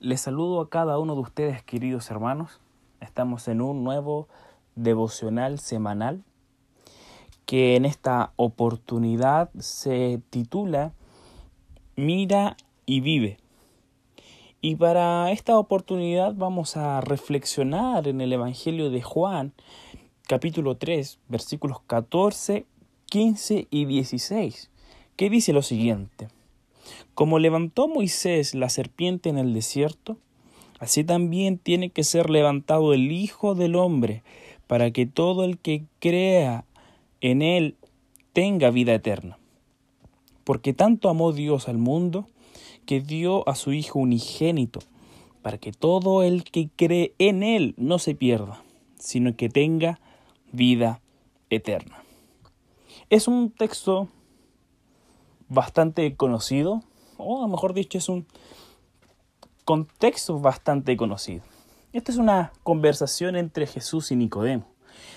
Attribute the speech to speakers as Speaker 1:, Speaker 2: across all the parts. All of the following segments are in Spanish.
Speaker 1: Les saludo a cada uno de ustedes, queridos hermanos. Estamos en un nuevo devocional semanal que en esta oportunidad se titula Mira y vive. Y para esta oportunidad vamos a reflexionar en el Evangelio de Juan, capítulo 3, versículos 14, 15 y 16, que dice lo siguiente. Como levantó Moisés la serpiente en el desierto, así también tiene que ser levantado el Hijo del Hombre, para que todo el que crea en él tenga vida eterna. Porque tanto amó Dios al mundo, que dio a su Hijo unigénito, para que todo el que cree en él no se pierda, sino que tenga vida eterna. Es un texto bastante conocido, o mejor dicho, es un contexto bastante conocido. Esta es una conversación entre Jesús y Nicodemo.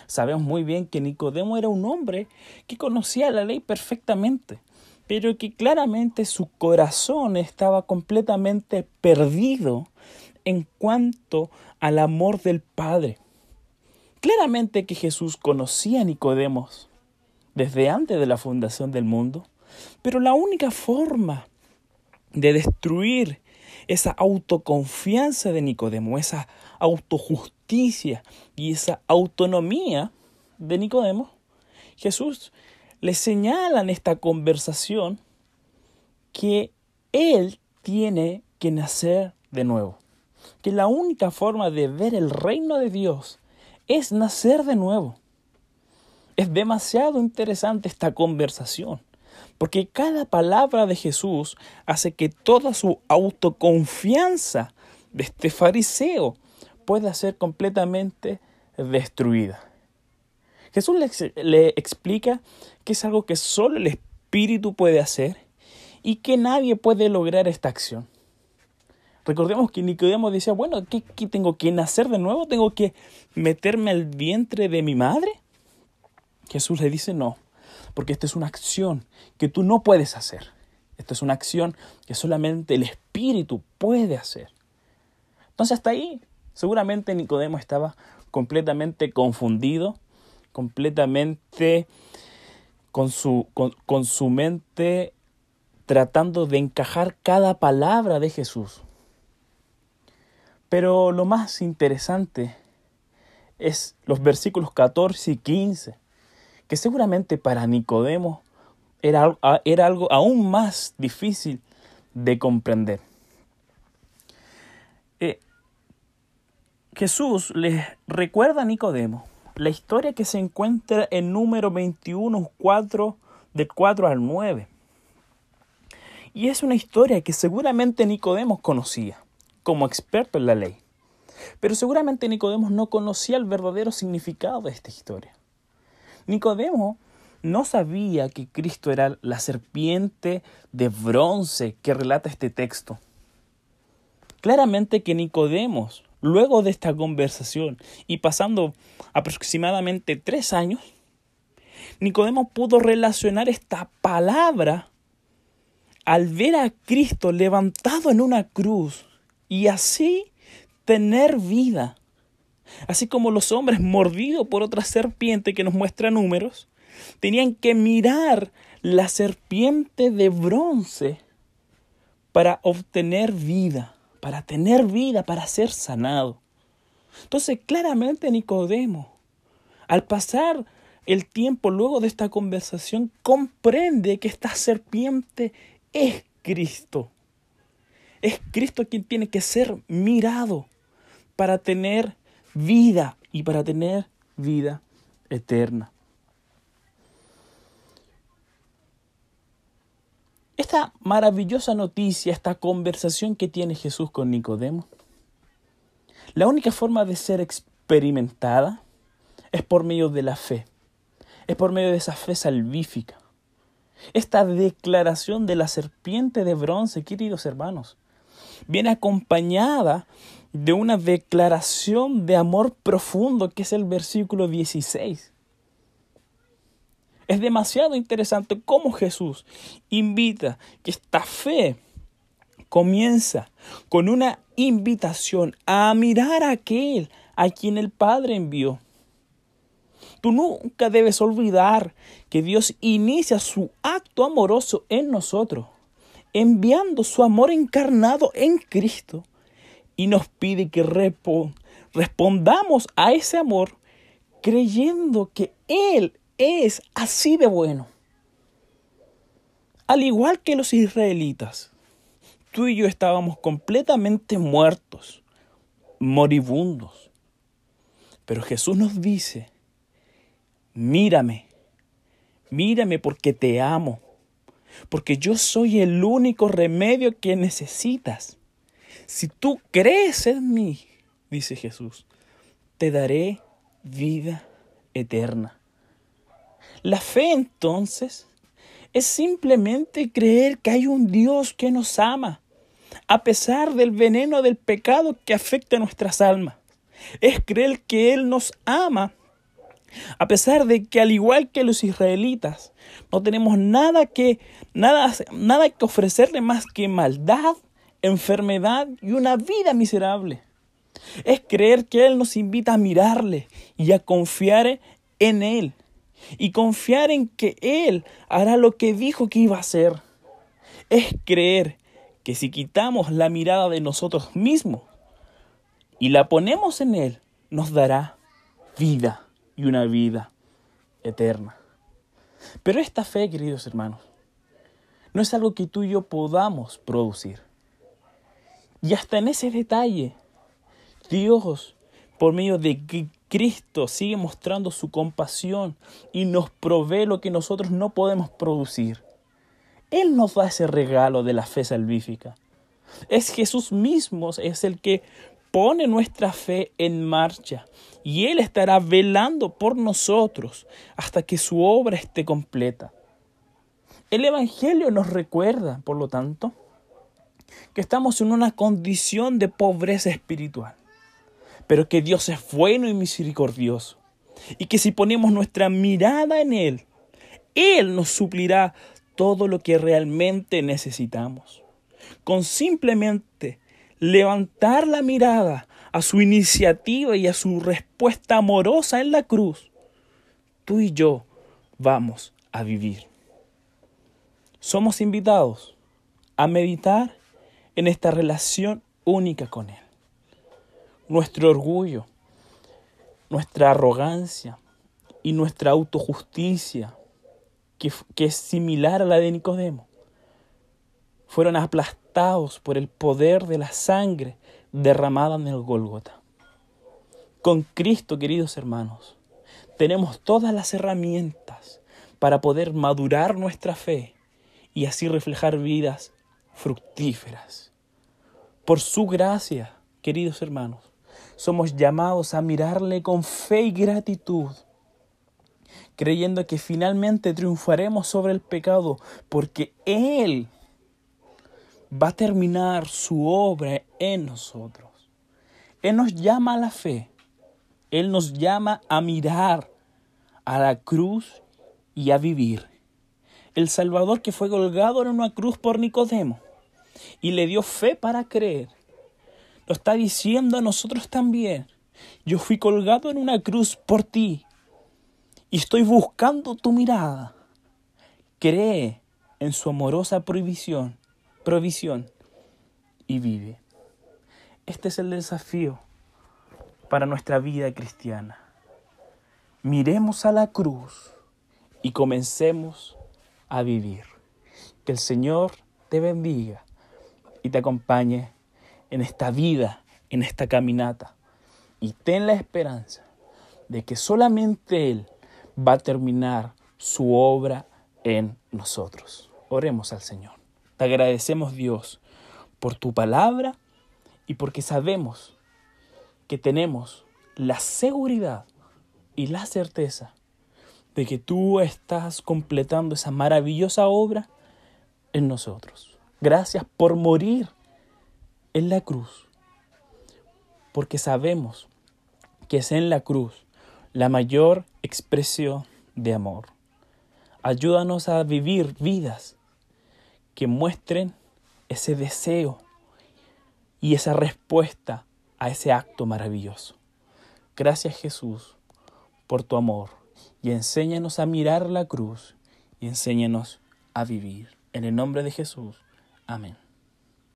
Speaker 1: Sabemos muy bien que Nicodemo era un hombre que conocía la ley perfectamente, pero que claramente su corazón estaba completamente perdido en cuanto al amor del Padre. Claramente que Jesús conocía a Nicodemo desde antes de la fundación del mundo, pero la única forma de destruir esa autoconfianza de Nicodemo, esa autojusticia y esa autonomía de Nicodemo, Jesús le señala en esta conversación que él tiene que nacer de nuevo, que la única forma de ver el reino de Dios es nacer de nuevo. Es demasiado interesante esta conversación porque cada palabra de Jesús hace que toda su autoconfianza de este fariseo pueda ser completamente destruida. Jesús le, explica que es algo que solo el Espíritu puede hacer y que nadie puede lograr esta acción. Recordemos que Nicodemo decía, bueno, ¿qué, ¿qué, tengo que nacer de nuevo? ¿Tengo que meterme al vientre de mi madre? Jesús le dice, no, porque esta es una acción que tú no puedes hacer. Esta es una acción que solamente el Espíritu puede hacer. Entonces hasta ahí seguramente Nicodemo estaba completamente confundido, completamente con su, con su mente tratando de encajar cada palabra de Jesús. Pero lo más interesante es los versículos 14 y 15, que seguramente para Nicodemo era, era algo aún más difícil de comprender. Eh, Jesús les recuerda a Nicodemo la historia que se encuentra en número 21, 4, del 4 al 9. Y es una historia que seguramente Nicodemo conocía como experto en la ley. Pero seguramente Nicodemo no conocía el verdadero significado de esta historia. Nicodemo no sabía que Cristo era la serpiente de bronce que relata este texto. Claramente que Nicodemos, luego de esta conversación y pasando aproximadamente tres años, Nicodemo pudo relacionar esta palabra al ver a Cristo levantado en una cruz y así tener vida. Así como los hombres mordidos por otra serpiente que nos muestra números, tenían que mirar la serpiente de bronce para obtener vida, para tener vida, para ser sanado. Entonces, claramente Nicodemo, al pasar el tiempo luego de esta conversación, comprende que esta serpiente es Cristo. Es Cristo quien tiene que ser mirado para tener vida y para tener vida eterna. Esta maravillosa noticia, esta conversación que tiene Jesús con Nicodemo, la única forma de ser experimentada es por medio de la fe, es por medio de esa fe salvífica. Esta declaración de la serpiente de bronce, queridos hermanos, viene acompañada de una declaración de amor profundo que es el versículo 16. Es demasiado interesante cómo Jesús invita que esta fe comienza con una invitación a mirar a aquel a quien el Padre envió. Tú nunca debes olvidar que Dios inicia su acto amoroso en nosotros, enviando su amor encarnado en Cristo y nos pide que respondamos a ese amor creyendo que Él es así de bueno. Al igual que los israelitas, tú y yo estábamos completamente muertos, moribundos. Pero Jesús nos dice, mírame, mírame porque te amo, porque yo soy el único remedio que necesitas. Si tú crees en mí, dice Jesús, te daré vida eterna. La fe entonces es simplemente creer que hay un Dios que nos ama, a pesar del veneno del pecado que afecta a nuestras almas. Es creer que Él nos ama, a pesar de que al igual que los israelitas, no tenemos nada que, nada, nada que ofrecerle más que maldad, enfermedad y una vida miserable. Es creer que Él nos invita a mirarle y a confiar en Él y confiar en que Él hará lo que dijo que iba a hacer. Es creer que si quitamos la mirada de nosotros mismos y la ponemos en Él, nos dará vida y una vida eterna. Pero esta fe, queridos hermanos, no es algo que tú y yo podamos producir. Y hasta en ese detalle, Dios, por medio de Cristo sigue mostrando su compasión y nos provee lo que nosotros no podemos producir. Él nos da ese regalo de la fe salvífica. Es Jesús mismo, es el que pone nuestra fe en marcha y Él estará velando por nosotros hasta que su obra esté completa. El Evangelio nos recuerda, por lo tanto, que estamos en una condición de pobreza espiritual pero que Dios es bueno y misericordioso. Y que si ponemos nuestra mirada en Él, Él nos suplirá todo lo que realmente necesitamos. Con simplemente levantar la mirada a su iniciativa y a su respuesta amorosa en la cruz, tú y yo vamos a vivir. Somos invitados a meditar en esta relación única con Él nuestro orgullo, nuestra arrogancia y nuestra autojusticia, que, que es similar a la de Nicodemo, fueron aplastados por el poder de la sangre derramada en el Gólgota. Con Cristo, queridos hermanos, tenemos todas las herramientas para poder madurar nuestra fe y así reflejar vidas fructíferas. Por su gracia, queridos hermanos, somos llamados a mirarle con fe y gratitud, creyendo que finalmente triunfaremos sobre el pecado, porque Él va a terminar su obra en nosotros. Él nos llama a la fe, Él nos llama a mirar a la cruz y a vivir. El Salvador que fue colgado en una cruz por Nicodemo y le dio fe para creer lo está diciendo a nosotros también. Yo fui colgado en una cruz por ti y estoy buscando tu mirada. Cree en su amorosa provisión, provisión y vive. Este es el desafío para nuestra vida cristiana. Miremos a la cruz y comencemos a vivir. Que el Señor te bendiga y te acompañe en esta vida, en esta caminata. Y ten la esperanza de que solamente Él va a terminar su obra en nosotros. Oremos al Señor. Te agradecemos Dios por tu palabra y porque sabemos que tenemos la seguridad y la certeza de que tú estás completando esa maravillosa obra en nosotros. Gracias por morir en la cruz, porque sabemos que es en la cruz la mayor expresión de amor. Ayúdanos a vivir vidas que muestren ese deseo y esa respuesta a ese acto maravilloso. Gracias Jesús por tu amor y enséñanos a mirar la cruz y enséñanos a vivir. En el nombre de Jesús. Amén.